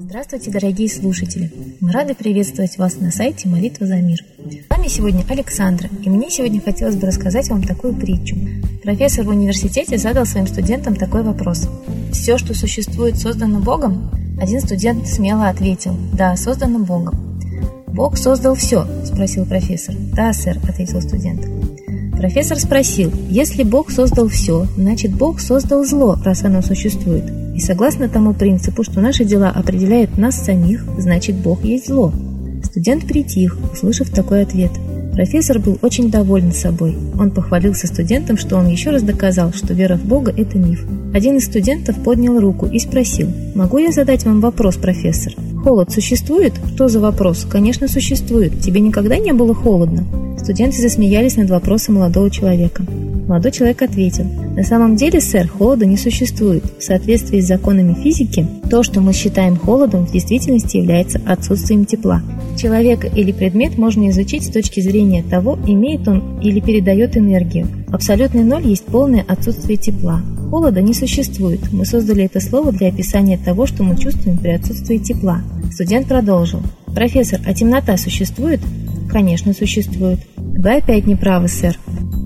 Здравствуйте, дорогие слушатели! Мы рады приветствовать вас на сайте «Молитва за мир». С вами сегодня Александра, и мне сегодня хотелось бы рассказать вам такую притчу. Профессор в университете задал своим студентам такой вопрос. «Все, что существует, создано Богом?» Один студент смело ответил «Да, создано Богом». «Бог создал все?» – спросил профессор. «Да, сэр», – ответил студент. Профессор спросил, если Бог создал все, значит Бог создал зло, раз оно существует. И согласно тому принципу, что наши дела определяют нас самих, значит Бог есть зло. Студент притих, услышав такой ответ. Профессор был очень доволен собой. Он похвалился студентам, что он еще раз доказал, что вера в Бога – это миф. Один из студентов поднял руку и спросил, «Могу я задать вам вопрос, профессор?» «Холод существует?» «Что за вопрос?» «Конечно, существует. Тебе никогда не было холодно?» Студенты засмеялись над вопросом молодого человека. Молодой человек ответил, на самом деле, сэр, холода не существует. В соответствии с законами физики, то, что мы считаем холодом, в действительности является отсутствием тепла. Человека или предмет можно изучить с точки зрения того, имеет он или передает энергию. Абсолютный ноль есть полное отсутствие тепла. Холода не существует. Мы создали это слово для описания того, что мы чувствуем при отсутствии тепла. Студент продолжил. Профессор, а темнота существует? Конечно, существует. Вы опять не правы, сэр.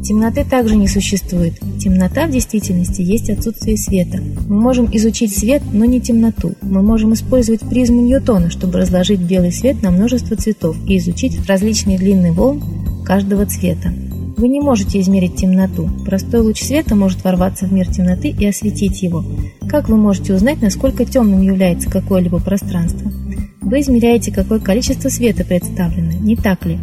Темноты также не существует. Темнота в действительности есть отсутствие света. Мы можем изучить свет, но не темноту. Мы можем использовать призму Ньютона, чтобы разложить белый свет на множество цветов и изучить различные длины волн каждого цвета. Вы не можете измерить темноту. Простой луч света может ворваться в мир темноты и осветить его. Как вы можете узнать, насколько темным является какое-либо пространство? Вы измеряете, какое количество света представлено, не так ли?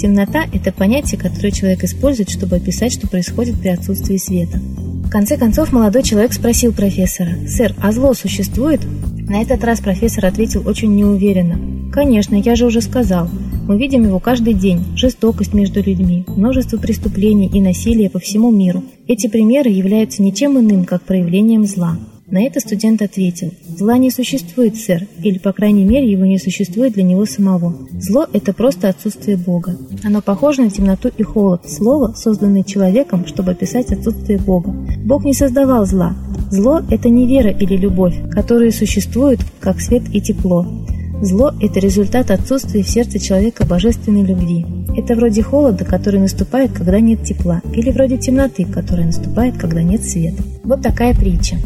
Темнота – это понятие, которое человек использует, чтобы описать, что происходит при отсутствии света. В конце концов, молодой человек спросил профессора, «Сэр, а зло существует?» На этот раз профессор ответил очень неуверенно. «Конечно, я же уже сказал. Мы видим его каждый день. Жестокость между людьми, множество преступлений и насилия по всему миру. Эти примеры являются ничем иным, как проявлением зла. На это студент ответил, «Зла не существует, сэр, или, по крайней мере, его не существует для него самого. Зло – это просто отсутствие Бога. Оно похоже на темноту и холод, слово, созданное человеком, чтобы описать отсутствие Бога. Бог не создавал зла. Зло – это не вера или любовь, которые существуют, как свет и тепло. Зло – это результат отсутствия в сердце человека божественной любви. Это вроде холода, который наступает, когда нет тепла, или вроде темноты, которая наступает, когда нет света. Вот такая притча.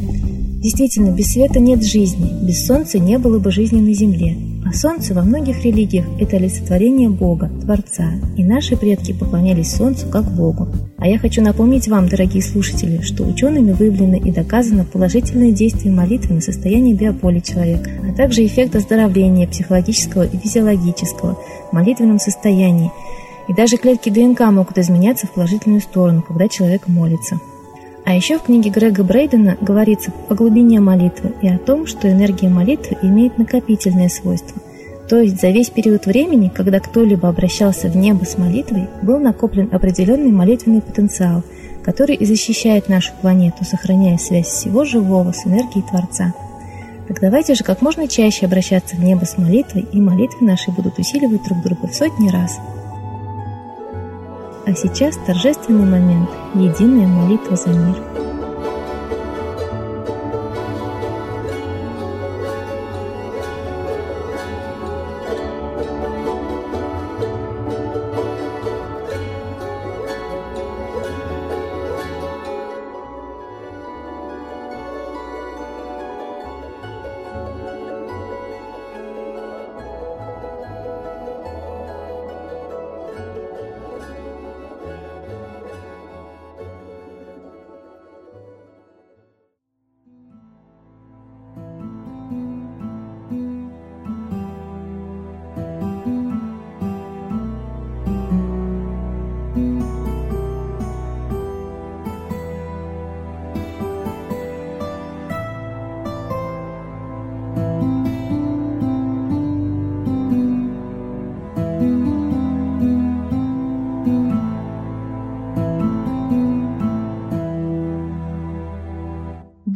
Действительно, без света нет жизни, без солнца не было бы жизни на земле. А солнце во многих религиях – это олицетворение Бога, Творца, и наши предки поклонялись солнцу как Богу. А я хочу напомнить вам, дорогие слушатели, что учеными выявлено и доказано положительное действие молитвы на состояние биополя человека, а также эффект оздоровления психологического и физиологического в молитвенном состоянии. И даже клетки ДНК могут изменяться в положительную сторону, когда человек молится. А еще в книге Грега Брейдена говорится о глубине молитвы и о том, что энергия молитвы имеет накопительное свойство. То есть за весь период времени, когда кто-либо обращался в небо с молитвой, был накоплен определенный молитвенный потенциал, который и защищает нашу планету, сохраняя связь всего живого с энергией Творца. Так давайте же как можно чаще обращаться в небо с молитвой, и молитвы наши будут усиливать друг друга в сотни раз – а сейчас торжественный момент – единая молитва за мир –